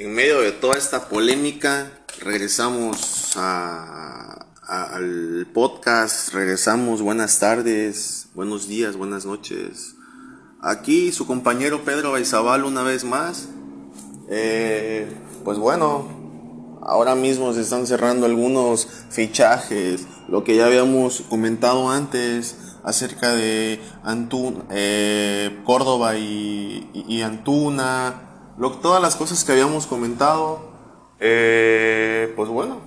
en medio de toda esta polémica, regresamos al podcast, regresamos, buenas tardes, buenos días, buenas noches. Aquí su compañero Pedro Baizabal una vez más. Eh, pues bueno, ahora mismo se están cerrando algunos fichajes, lo que ya habíamos comentado antes acerca de Antun, eh, Córdoba y Antuna todas las cosas que habíamos comentado, eh, pues bueno,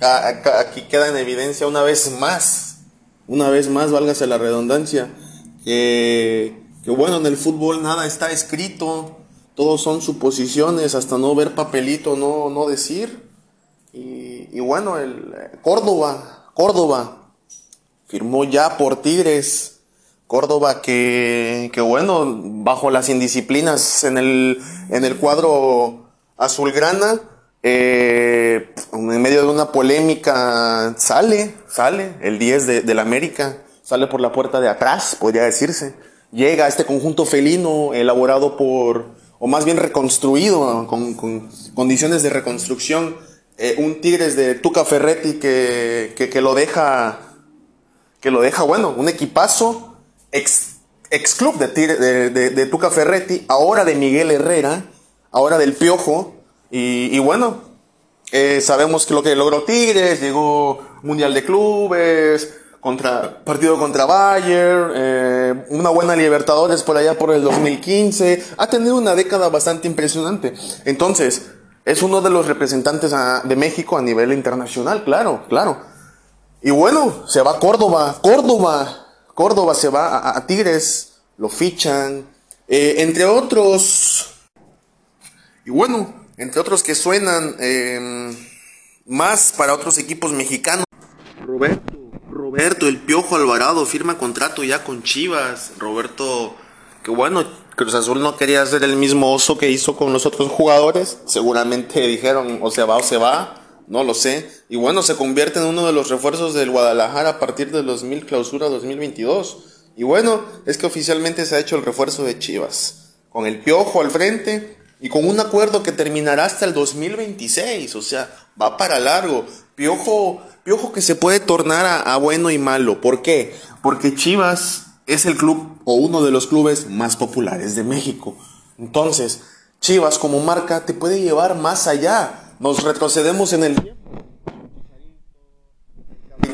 aquí queda en evidencia una vez más, una vez más, válgase la redundancia, que, bueno, en el fútbol nada está escrito, todos son suposiciones, hasta no ver papelito, no, no decir. Y, y bueno, el Córdoba, Córdoba, firmó ya por Tigres Córdoba que, que bueno, bajo las indisciplinas en el, en el cuadro azulgrana, eh, en medio de una polémica sale, sale el 10 de, del América, sale por la puerta de atrás, podría decirse. Llega a este conjunto felino elaborado por, o más bien reconstruido, con, con condiciones de reconstrucción, eh, un Tigres de Tuca Ferretti que, que lo deja, que lo deja, bueno, un equipazo, ex, ex club de, de, de, Tuca Ferretti, ahora de Miguel Herrera, ahora del Piojo. Y, bueno, eh, sabemos que lo que logró Tigres, llegó Mundial de Clubes, contra, partido contra Bayern, eh, una buena Libertadores por allá por el 2015. Ha tenido una década bastante impresionante. Entonces, es uno de los representantes de México a nivel internacional, claro, claro. Y bueno, se va a Córdoba, Córdoba, Córdoba se va a, Tigres, lo fichan, eh, entre otros. Y bueno, entre otros que suenan em, más para otros equipos mexicanos. Roberto, Roberto, el Piojo Alvarado firma contrato ya con Chivas. Roberto, que bueno, Cruz Azul no quería ser el mismo oso que hizo con los otros jugadores. Seguramente dijeron o se va o se va no lo sé. Y bueno, se convierte en uno de los refuerzos del Guadalajara a partir de 2000 clausura 2022. Y bueno, es que oficialmente se ha hecho el refuerzo de Chivas. Con el piojo al frente y con un acuerdo que terminará hasta el 2026. O sea, va para largo. Piojo, piojo que se puede tornar a, a bueno y malo. ¿Por qué? Porque Chivas es el club o uno de los clubes más populares de México. Entonces, Chivas como marca te puede llevar más allá nos retrocedemos en el tiempo.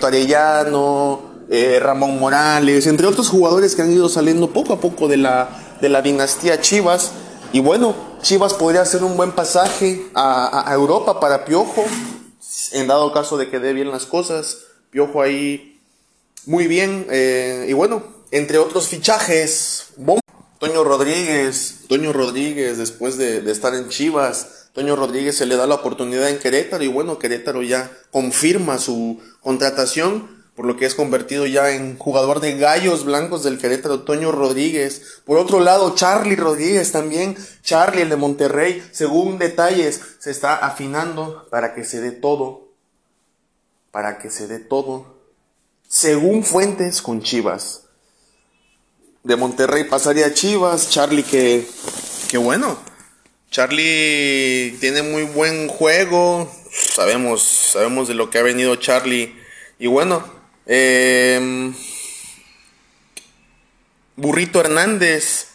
Arellano, eh, Ramón Morales, entre otros jugadores que han ido saliendo poco a poco de la, de la dinastía Chivas. Y bueno, Chivas podría hacer un buen pasaje a, Europa para Piojo, en dado caso de que dé bien las cosas. Piojo ahí muy bien. Eh, y bueno, entre otros fichajes, Toño Rodríguez, Toño Rodríguez después de, de estar en Chivas Toño Rodríguez se le da la oportunidad en Querétaro y bueno, Querétaro ya confirma su contratación, por lo que es convertido ya en jugador de gallos blancos del Querétaro, Toño Rodríguez. Por otro lado, Charlie Rodríguez también, Charlie el de Monterrey, según detalles, se está afinando para que se dé todo, para que se dé todo, según fuentes con Chivas. De Monterrey pasaría a Chivas, Charlie que, que bueno, Charlie tiene muy buen juego. Sabemos, sabemos de lo que ha venido Charlie. Y bueno, em, Burrito Hernández.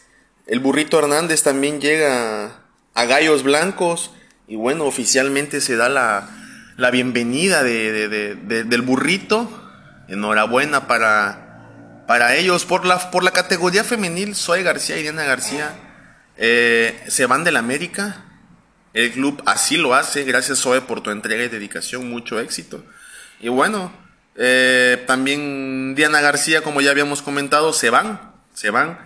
El Burrito Hernández también llega a Gallos Blancos. Y bueno, oficialmente se da la, la bienvenida de, del Burrito. Enhorabuena para, para ellos. Por la, por la categoría femenil, Soy García y García eh, se van del América. El club así lo hace. Gracias, Zoe, por tu entrega y dedicación. Mucho éxito. Y bueno, eh, también Diana García, como ya habíamos comentado, se van. Se van.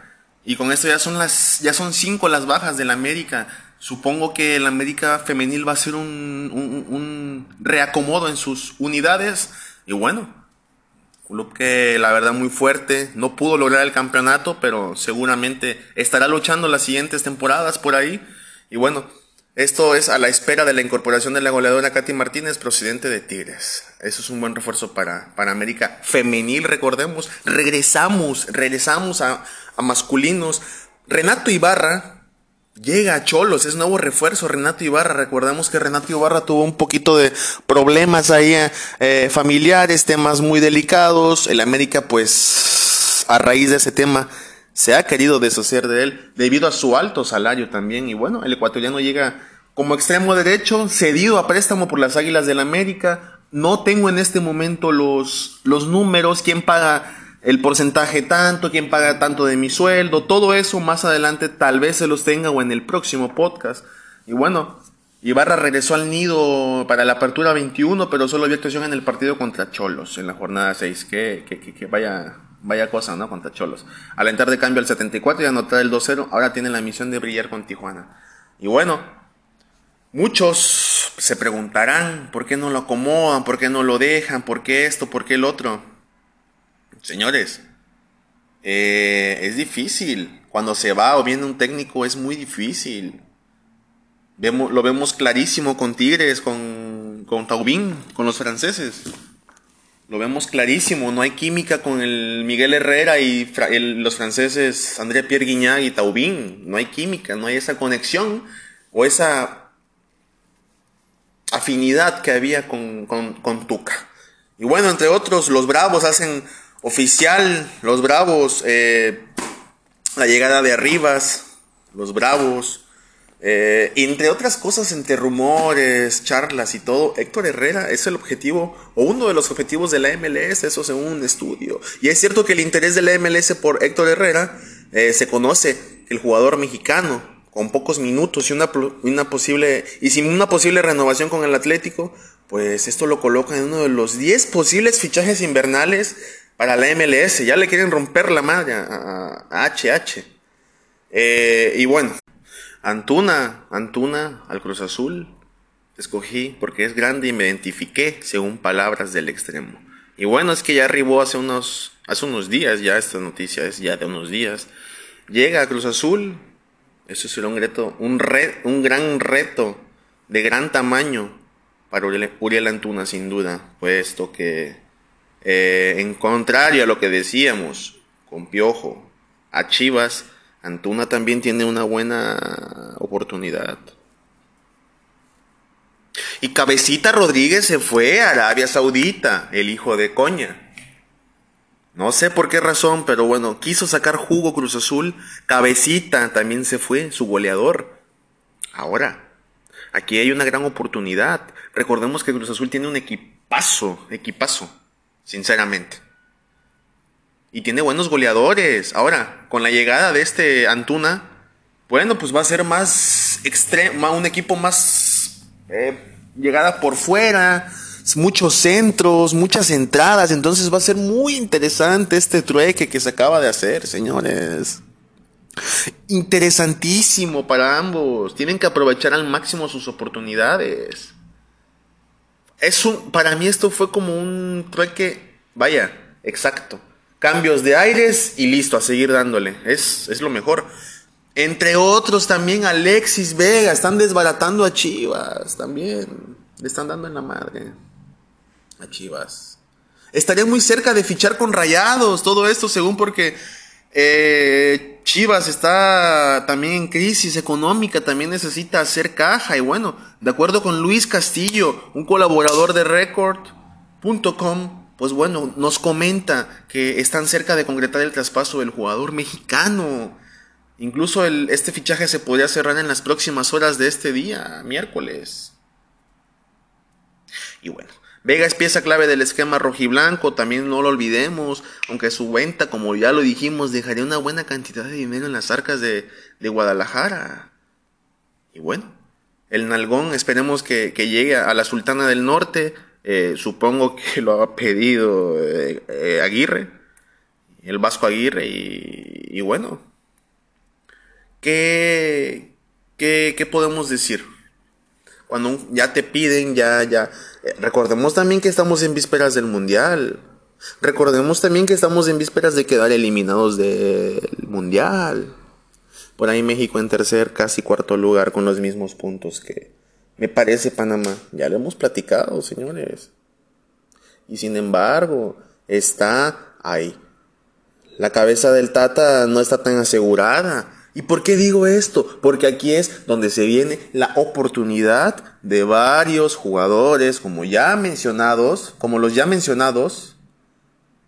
Y con esto ya son las, ya son cinco las bajas del América. Supongo que el América femenil va a ser un, un reacomodo en sus unidades. Y bueno, club que la verdad muy fuerte, no pudo lograr el campeonato, pero seguramente estará luchando las siguientes temporadas por ahí. Y bueno, esto es a la espera de la incorporación de la goleadora Katy Martínez, procedente de Tigres. Eso es un buen refuerzo para, América femenil, recordemos. Regresamos, regresamos a masculinos. Renato Ibarra llega a Cholos, es nuevo refuerzo Renato Ibarra. Recordamos que Renato Ibarra tuvo un poquito de problemas ahí eh, familiares, temas muy delicados. El América, pues, a raíz de ese tema, se ha querido deshacer de él debido a su alto salario también. Y bueno, el ecuatoriano llega como extremo derecho, cedido a préstamo por las Águilas del América. No tengo en este momento los, los números, quién paga el porcentaje tanto, quién paga tanto de mi sueldo, todo eso más adelante tal vez se los tenga o en el próximo podcast. Y bueno, Ibarra regresó al nido para la apertura 21, pero solo había actuación en el partido contra Cholos en la jornada 6. Que, que, vaya, vaya cosa, ¿no? Contra Cholos. Al entrar de cambio al 74 y anotar el 2-0, ahora tiene la misión de brillar con Tijuana. Y bueno, muchos se preguntarán por qué no lo acomodan, por qué no lo dejan, por qué esto, por qué el otro. Señores, eh, es difícil. Cuando se va o viene un técnico es muy difícil. Vemos, lo vemos clarísimo con Tigres, con, con Taubín, con los franceses. Lo vemos clarísimo, no hay química con el Miguel Herrera y los franceses André Pierre Guignac y Taubín. No hay química, no hay esa conexión o esa afinidad que había con, con, con Tuca. Y bueno, entre otros, los Bravos hacen oficial, los Bravos, eh, la llegada de Arribas, los Bravos, eh, entre otras cosas, entre rumores, charlas y todo, Héctor Herrera es el objetivo o uno de los objetivos de la MLS, eso según un estudio. Y es cierto que el interés de la MLS por Héctor Herrera eh, se conoce, el jugador mexicano, con pocos minutos y una, una, posible y sin una posible renovación con el Atlético, pues esto lo coloca en uno de los 10 posibles fichajes invernales para la MLS. Ya le quieren romper la madre a, HH. Eh, y bueno, Antuna, Antuna al Cruz Azul. Escogí porque es grande y me identifiqué según palabras del extremo. Y bueno, es que ya arribó hace unos, hace unos días, ya esta noticia es ya de unos días. Llega a Cruz Azul. Eso será un reto, un, un gran reto de gran tamaño para Uriel Antuna, sin duda, puesto que eh, en contrario a lo que decíamos con Piojo, a Chivas, Antuna también tiene una buena oportunidad. Y Cabecita Rodríguez se fue a Arabia Saudita, el hijo de Coña. No sé por qué razón, pero bueno, quiso sacar jugo Cruz Azul. Cabecita también se fue, su goleador. Ahora, aquí hay una gran oportunidad. Recordemos que Cruz Azul tiene un equipazo, equipazo sinceramente. Y tiene buenos goleadores. Ahora, con la llegada de este Antuna, bueno, pues va a ser más un equipo más eh, llegada por fuera, muchos centros, muchas entradas. Entonces va a ser muy interesante este trueque que se acaba de hacer, señores. Interesantísimo para ambos. Tienen que aprovechar al máximo sus oportunidades. Es para mí esto fue como un trueque, vaya, exacto. Cambios de aires y listo, a seguir dándole. Es, es lo mejor. Entre otros también Alexis Vega, están desbaratando a Chivas también. Le están dando en la madre a Chivas. Estaría muy cerca de fichar con Rayados, todo esto según porque eh, Chivas está también en crisis económica, también necesita hacer caja y bueno, de acuerdo con Luis Castillo, un colaborador de Record.com, pues bueno, nos comenta que están cerca de concretar el traspaso del jugador mexicano. Incluso este fichaje se podría cerrar en las próximas horas de este día, miércoles. Y bueno, Vega es pieza clave del esquema rojiblanco, también no lo olvidemos, aunque su venta, como ya lo dijimos, dejaría una buena cantidad de dinero en las arcas de, Guadalajara. Y bueno, el Nalgón esperemos que, llegue a la Sultana del Norte, eh, supongo que lo ha pedido eh, eh, Aguirre, el Vasco Aguirre, y, bueno, ¿qué, qué, qué podemos decir? Cuando ya te piden, ya, ya. Eh, recordemos también que estamos en vísperas del Mundial. Recordemos también que estamos en vísperas de quedar eliminados del Mundial. Por ahí México en tercer, casi cuarto lugar con los mismos puntos que me parece Panamá. Ya lo hemos platicado, señores. Y sin embargo, está ahí. La cabeza del Tata no está tan asegurada. ¿Y por qué digo esto? Porque aquí es donde se viene la oportunidad de varios jugadores, como ya mencionados, como los ya mencionados,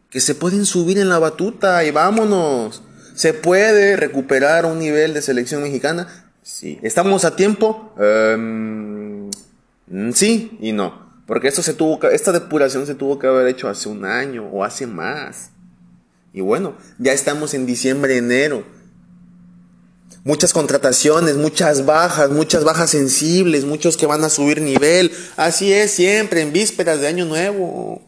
que se pueden subir en la batuta y vámonos. ¿Se puede recuperar un nivel de selección mexicana? Sí. ¿Estamos a tiempo? Em, sí y no. Porque esto se tuvo esta depuración se tuvo que haber hecho hace un año o hace más. Y bueno, ya estamos en diciembre, enero. Muchas contrataciones, muchas bajas, muchas bajas sensibles, muchos que van a subir nivel. Así es siempre, en vísperas de Año Nuevo.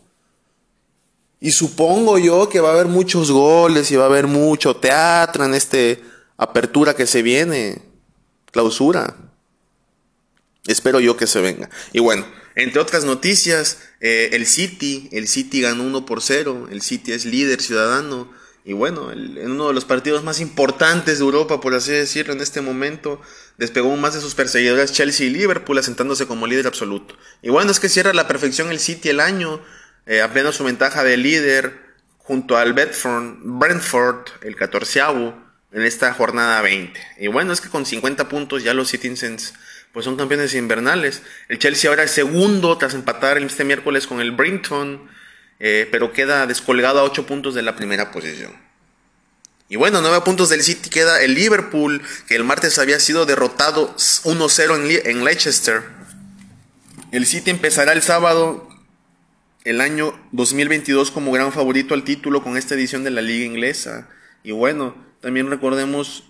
Y supongo yo que va a haber muchos goles y va a haber mucho teatro en este apertura que se viene, clausura. Espero yo que se venga. Y bueno, entre otras noticias, eh, el City, el City ganó 1 por 0, el City es líder ciudadano. Y bueno, en uno de los partidos más importantes de Europa, por así decirlo, en este momento, despegó más de sus perseguidores Chelsea y Liverpool, asentándose como líder absoluto. Y bueno, es que cierra la perfección el City el año, eh, ampliando su ventaja de líder junto al Brentford, el catorceavo, en esta jornada 20. Y bueno, es que con 50 puntos ya los Citizens pues son campeones invernales. El Chelsea ahora es segundo tras empatar este miércoles con el Brinton, eh, pero queda descolgado a 8 puntos de la primera posición. Y bueno, 9 puntos del City queda el Liverpool, que el martes había sido derrotado 1-0 en Leicester. El City empezará el sábado el año 2022 como gran favorito al título con esta edición de la liga inglesa. Y bueno, también recordemos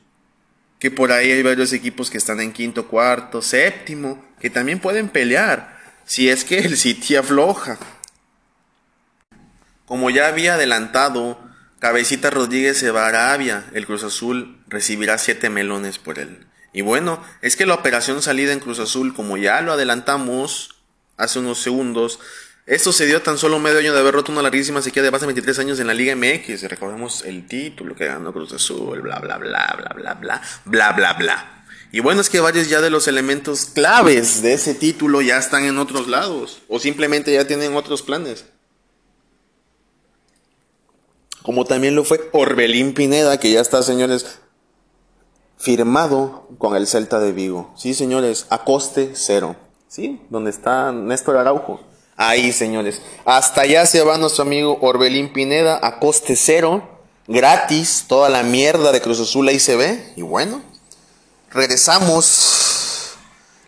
que por ahí hay varios equipos que están en quinto, cuarto, séptimo, que también pueden pelear si es que el City afloja. Como ya había adelantado, Cabecita Rodríguez se va a Arabia, el Cruz Azul recibirá siete melones por él. Y bueno, es que la operación salida en Cruz Azul, como ya lo adelantamos hace unos segundos, esto se dio tan solo medio año de haber roto una larguísima sequía de base 23 años en la Liga MX. Recordemos el título que ganó Cruz Azul, bla, bla, bla, bla, bla, bla, bla, bla, bla. Y bueno, es que varios ya de los elementos claves de ese título ya están en otros lados. O simplemente ya tienen otros planes. Como también lo fue Orbelín Pineda, que ya está, señores, firmado con el Celta de Vigo. Sí, señores, a coste cero. Sí, donde está Néstor Araujo. Ahí, señores. Hasta allá se va nuestro amigo Orbelín Pineda a coste cero, gratis, toda la mierda de Cruz Azul ahí se ve. Y bueno, regresamos.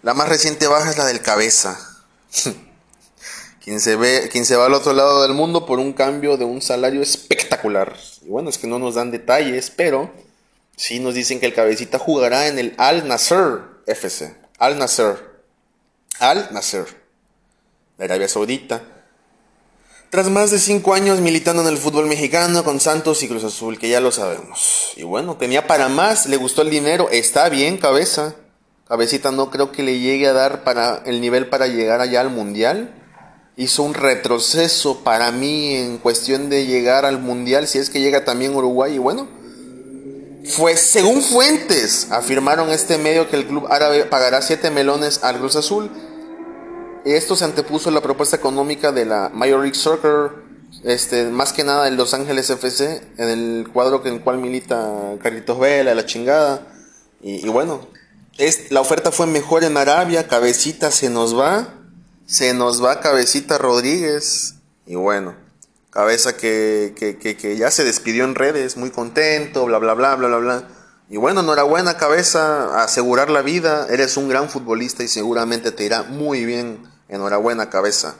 La más reciente baja es la del cabeza. quien, se ve, quien se va al otro lado del mundo por un cambio de un salario espectacular. Y bueno, es que no nos dan detalles, pero sí nos dicen que el cabecita jugará en el Al Nasser FC. Al Nasser. Al Nasser de Arabia Saudita. Tras más de cinco años militando en el fútbol mexicano con Santos y Cruz Azul, que ya lo sabemos. Y bueno, tenía para más, le gustó el dinero, está bien, cabeza. Cabecita no creo que le llegue a dar para el nivel para llegar allá al mundial. Hizo un retroceso para mí en cuestión de llegar al mundial, si es que llega también Uruguay. Y bueno, fue según fuentes, afirmaron este medio que el club árabe pagará siete melones al Cruz Azul esto se antepuso a la propuesta económica de la Major League Soccer, este, más que nada en Los Ángeles FC, en el cuadro en el cual milita Carlitos Vela, la chingada. Y, bueno, es, la oferta fue mejor en Arabia, Cabecita se nos va, se nos va Cabecita Rodríguez. Y bueno, Cabeza que, que, que, que ya se despidió en redes, muy contento, bla, bla, bla, bla, bla, bla. Y bueno, enhorabuena cabeza, asegurar la vida, eres un gran futbolista y seguramente te irá muy bien Enhorabuena, cabeza.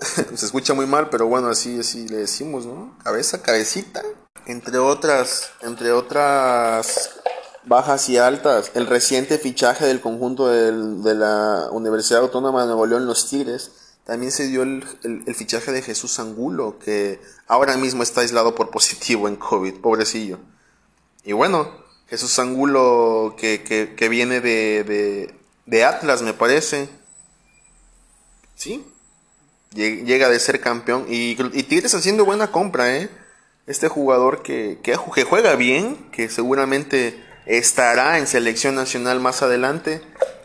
Se escucha muy mal, pero bueno, así, así le decimos, ¿no? Cabeza, cabecita. Entre otras, entre otras bajas y altas, el reciente fichaje del conjunto de la Universidad Autónoma de Nuevo León, los Tigres, también se dio el, fichaje de Jesús Angulo, que ahora mismo está aislado por positivo en COVID, pobrecillo. Y bueno, Jesús Angulo que, que, viene de, de, de Atlas, me parece Sí, llega de ser campeón. Y, y Tigres haciendo buena compra, ¿eh? Este jugador que, que, juega bien, que seguramente estará en selección nacional más adelante.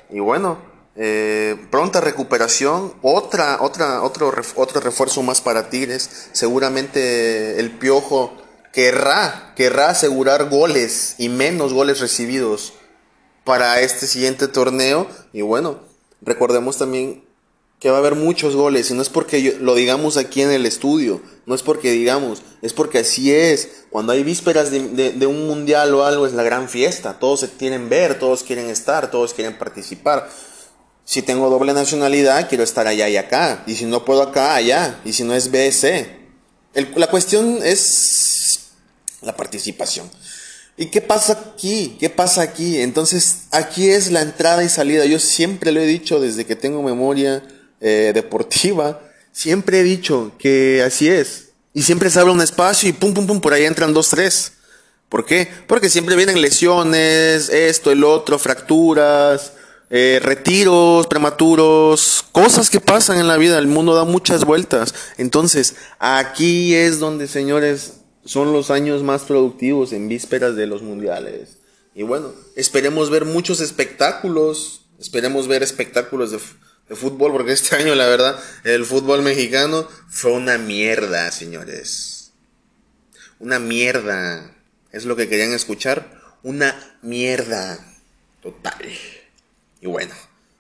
Y bueno, eh, pronta recuperación, otra, otra, otro, otro refuerzo más para Tigres. Seguramente el piojo querrá, querrá asegurar goles y menos goles recibidos para este siguiente torneo. Y bueno, recordemos también que va a haber muchos goles, y no es porque lo digamos aquí en el estudio, no es porque digamos, es porque así es. Cuando hay vísperas de, un mundial o algo, es la gran fiesta, todos se quieren ver, todos quieren estar, todos quieren participar. Si tengo doble nacionalidad, quiero estar allá y acá, y si no puedo acá, allá, y si no es BS. la cuestión es la participación. ¿Y qué pasa aquí? ¿Qué pasa aquí? Entonces, aquí es la entrada y salida. Yo siempre lo he dicho desde que tengo memoria eh, deportiva, siempre he dicho que así es. Y siempre se abre un espacio y pum, pum, pum, por ahí entran dos, tres. ¿Por qué? Porque siempre vienen lesiones, esto, el otro, fracturas, eh, retiros prematuros, cosas que pasan en la vida. El mundo da muchas vueltas. Entonces, aquí es donde, señores, son los años más productivos en vísperas de los mundiales. Y bueno, esperemos ver muchos espectáculos, esperemos ver espectáculos de, fútbol, porque este año la verdad el fútbol mexicano fue una mierda, señores. Una mierda. Es lo que querían escuchar. Una mierda. Total. Y bueno,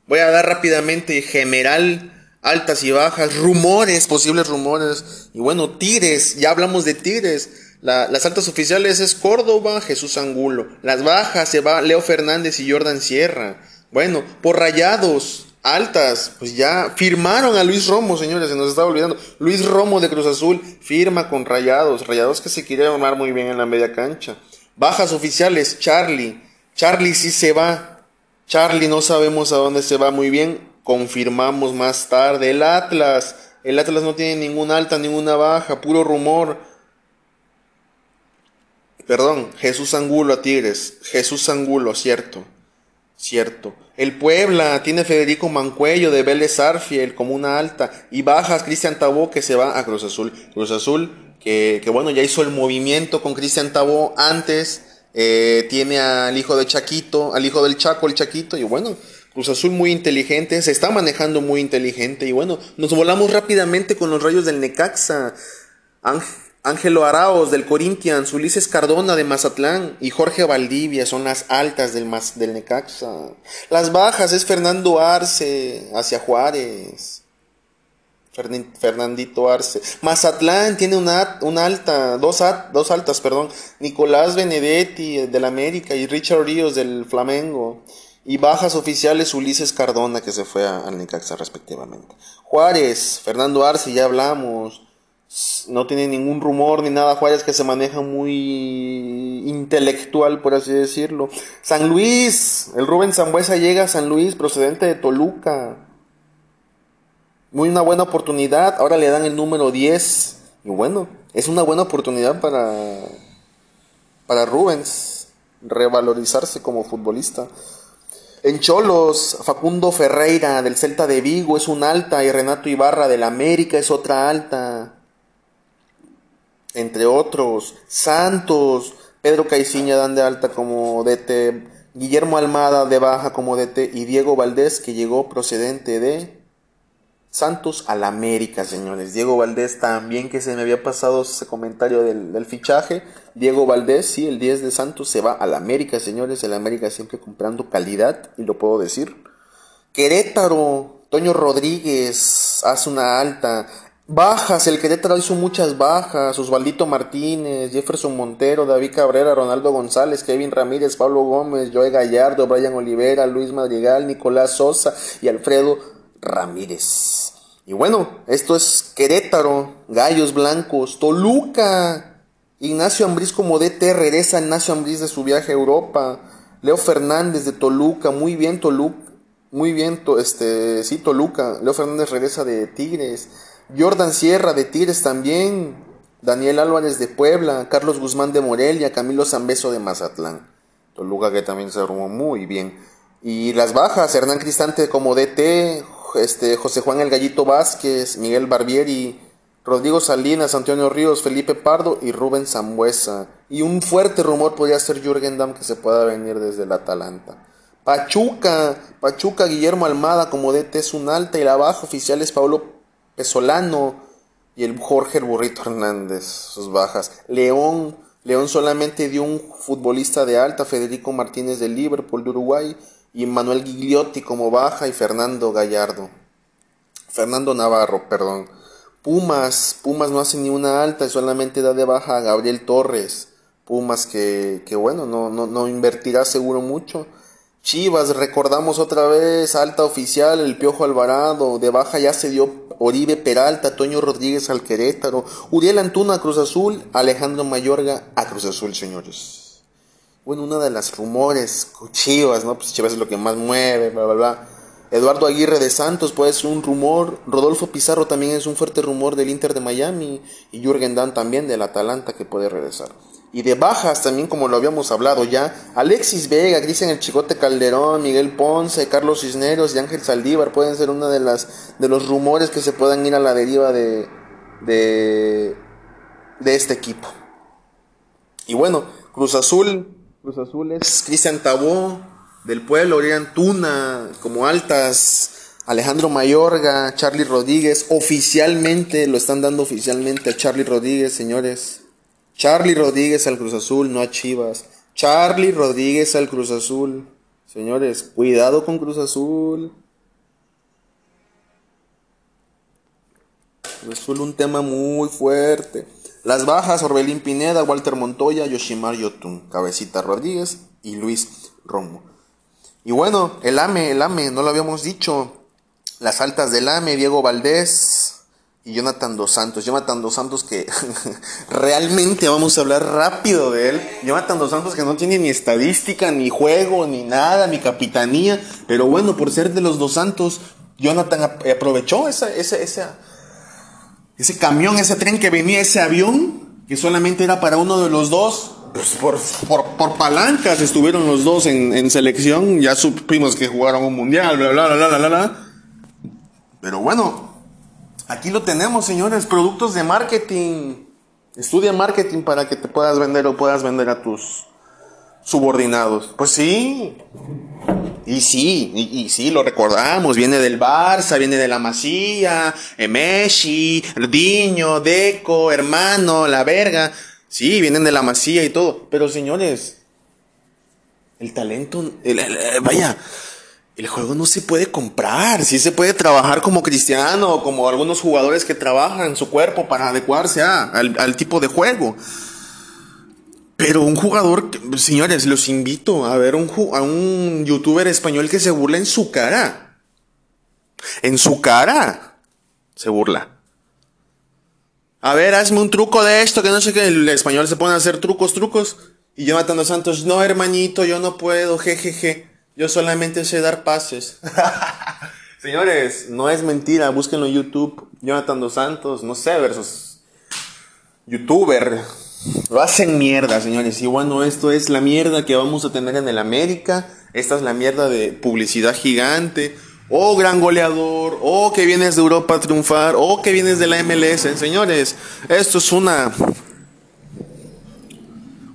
voy a dar rápidamente general altas y bajas, rumores, posibles rumores. Y bueno, Tigres, ya hablamos de Tigres. las altas oficiales es Córdoba, Jesús Angulo. Las bajas se va Leo Fernández y Jordan Sierra. Bueno, por rayados, altas, pues ya firmaron a Luis Romo, señores, se nos estaba olvidando. Luis Romo de Cruz Azul firma con rayados. Rayados que se quiere armar muy bien en la media cancha. Bajas oficiales, Charlie. Charlie sí se va. Charlie no sabemos a dónde se va muy bien confirmamos más tarde. El Atlas, el Atlas no tiene ninguna alta, ninguna baja, puro rumor. Perdón, Jesús Angulo a Tigres, Jesús Angulo, cierto, cierto. El Puebla tiene Federico Mancuello de Vélez Arfiel como una alta y bajas Cristian Tabó que se va a Cruz Azul. Cruz Azul que, que bueno, ya hizo el movimiento con Cristian Tabó antes, eh, tiene al hijo de Chaquito, al hijo del Chaco, el Chaquito, y bueno, Cruz Azul muy inteligente, se está manejando muy inteligente y bueno, nos volamos rápidamente con los rayos del Necaxa. Ángelo Araos del Corinthians, Ulises Cardona de Mazatlán y Jorge Valdivia son las altas del, del Necaxa. Las bajas es Fernando Arce hacia Juárez. Fernandito Arce. Mazatlán tiene una, alta, dos altas, perdón. Nicolás Benedetti del América y Richard Ríos del Flamengo. Y bajas oficiales Ulises Cardona, que se fue al Necaxa respectivamente. Juárez, Fernando Arce, ya hablamos. No tiene ningún rumor ni nada. Juárez que se maneja muy intelectual, por así decirlo. San Luis, el Rubén Zambuesa llega a San Luis, procedente de Toluca. Muy una buena oportunidad. Ahora le dan el número 10. Y bueno, es una buena oportunidad para, para Rubens revalorizarse como futbolista. En Cholos, Facundo Ferreira del Celta de Vigo es un alta y Renato Ibarra del América es otra alta. Entre otros, Santos, Pedro Caiciña dan de alta como DT, Guillermo Almada de baja como DT y Diego Valdés que llegó procedente de Santos al América, señores. Diego Valdés también, que se me había pasado ese comentario del, fichaje. Diego Valdés, sí, el 10 de Santos se va al América, señores. El América siempre comprando calidad, y lo puedo decir. Querétaro, Toño Rodríguez hace una alta. Bajas, el Querétaro hizo muchas bajas. Osvaldito Martínez, Jefferson Montero, David Cabrera, Ronaldo González, Kevin Ramírez, Pablo Gómez, Joe Gallardo, Brian Olivera, Luis Madrigal, Nicolás Sosa y Alfredo Ramírez. Y bueno, esto es Querétaro, Gallos Blancos, Toluca. Ignacio Ambriz como DT regresa Ignacio Ambriz de su viaje a Europa. Leo Fernández de Toluca, muy bien Toluca, muy bien, este, sí, Toluca. Leo Fernández regresa de Tigres. Jordan Sierra de Tigres también. Daniel Álvarez de Puebla. Carlos Guzmán de Morelia. Camilo Zambeso de Mazatlán. Toluca que también se armó muy bien. Y las bajas, Hernán Cristante como DT, este, José Juan El Gallito Vázquez, Miguel Barbieri, Rodrigo Salinas, Antonio Ríos, Felipe Pardo y Rubén Zambuesa. Y un fuerte rumor podría ser Jürgen Damm que se pueda venir desde el Atalanta. Pachuca, Pachuca, Guillermo Almada como DT es un alta y la baja oficial es Pablo Pesolano y el Jorge Burrito Hernández, sus bajas. León, León solamente dio un futbolista de alta, Federico Martínez de Liverpool de Uruguay, y Manuel Gigliotti como baja y Fernando Gallardo. Fernando Navarro, perdón. Pumas, Pumas no hace ni una alta y solamente da de baja a Gabriel Torres. Pumas que, que bueno, no, no, no invertirá seguro mucho. Chivas, recordamos otra vez, alta oficial, el Piojo Alvarado, de baja ya se dio Oribe Peralta, Toño Rodríguez al Querétaro, Uriel Antuna a Cruz Azul, Alejandro Mayorga a Cruz Azul, señores. Bueno, una de las rumores, Chivas, ¿no? Pues Chivas es lo que más mueve, bla, bla, bla. Eduardo Aguirre de Santos puede ser un rumor. Rodolfo Pizarro también es un fuerte rumor del Inter de Miami. Y Jürgen Damm también del Atalanta que puede regresar. Y de bajas también, como lo habíamos hablado ya, Alexis Vega, Cristian El Chicote Calderón, Miguel Ponce, Carlos Cisneros y Ángel Saldívar pueden ser una de las de los rumores que se puedan ir a la deriva de, de, de este equipo. Y bueno, Cruz Azul, Cruz Azul es Cristian Tabó, del pueblo, Orián Tuna, como altas, Alejandro Mayorga, Charlie Rodríguez, oficialmente, lo están dando oficialmente a Charlie Rodríguez, señores. Charlie Rodríguez al Cruz Azul, no a Chivas. Charlie Rodríguez al Cruz Azul. Señores, cuidado con Cruz Azul. Cruz Azul un tema muy fuerte. Las bajas, Orbelín Pineda, Walter Montoya, Yoshimar Yotun, Cabecita Rodríguez y Luis Romo. Y bueno, el AME, el AME, no lo habíamos dicho. Las altas del AME, Diego Valdés, y Jonathan Dos Santos. Jonathan Dos Santos que realmente vamos a hablar rápido de él. Jonathan Dos Santos que no tiene ni estadística, ni juego, ni nada, ni capitanía. Pero bueno, por ser de los Dos Santos, Jonathan aprovechó esa, esa, esa, ese camión, ese tren que venía, ese avión, que solamente era para uno de los dos. Pues por, por, por palancas estuvieron los dos en, en selección. Ya supimos que jugaron un mundial, bla, bla, bla, bla, bla, bla. Pero bueno, Aquí lo tenemos, señores, productos de marketing. Estudia marketing para que te puedas vender o puedas vender a tus subordinados. Pues sí. Y sí, y, sí, lo recordamos. Viene del Barça, viene de la Masía, Messi, Diño, Deco, hermano, la verga. Sí, vienen de la Masía y todo. Pero señores, el talento, vaya, el juego no se puede comprar, sí se puede trabajar como cristiano o como algunos jugadores que trabajan su cuerpo para adecuarse al, tipo de juego. Pero un jugador, señores, los invito a ver un, a un youtuber español que se burla en su cara. En su cara se burla. A ver, hazme un truco de esto, que no sé qué. El español se pone a hacer trucos, trucos. Y Jonathan dos Santos, no, hermanito, yo no puedo, jejeje. Yo solamente sé dar pases. Señores, no es mentira, búsquenlo en YouTube. Jonathan Dos Santos, no sé, versus youtuber. Lo hacen mierda, señores. Y bueno, esto es la mierda que vamos a tener en el América. Esta es la mierda de publicidad gigante. Oh, gran goleador. Oh, que vienes de Europa a triunfar. Oh, que vienes de la MLS. Señores, esto es una.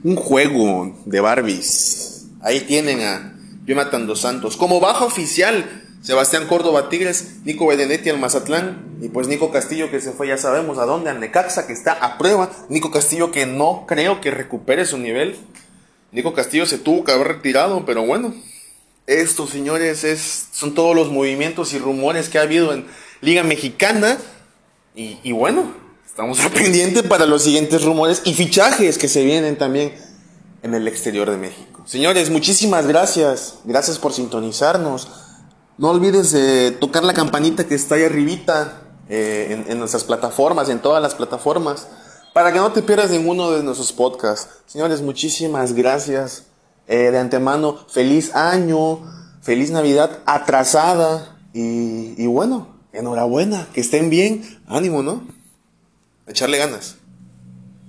Un juego de Barbies. Ahí tienen a Jonathan Dos Santos. Como baja oficial, Sebastián Córdoba Tigres, Nico Benedetti al Mazatlán y pues Nico Castillo que se fue ya sabemos a dónde, al Necaxa que está a prueba, Nico Castillo que no creo que recupere su nivel. Nico Castillo se tuvo que haber retirado, pero bueno, estos señores es, son todos los movimientos y rumores que ha habido en Liga Mexicana y, y bueno, estamos al pendiente para los siguientes rumores y fichajes que se vienen también en el exterior de México. Señores, muchísimas gracias. Gracias por sintonizarnos. No olvides de tocar la campanita que está ahí arribita eh, en, nuestras plataformas, en todas las plataformas, para que no te pierdas ninguno de nuestros podcasts. Señores, muchísimas gracias. Eh, de antemano, feliz año, feliz Navidad atrasada y, y bueno, enhorabuena, que estén bien, ánimo, ¿no? Echarle ganas.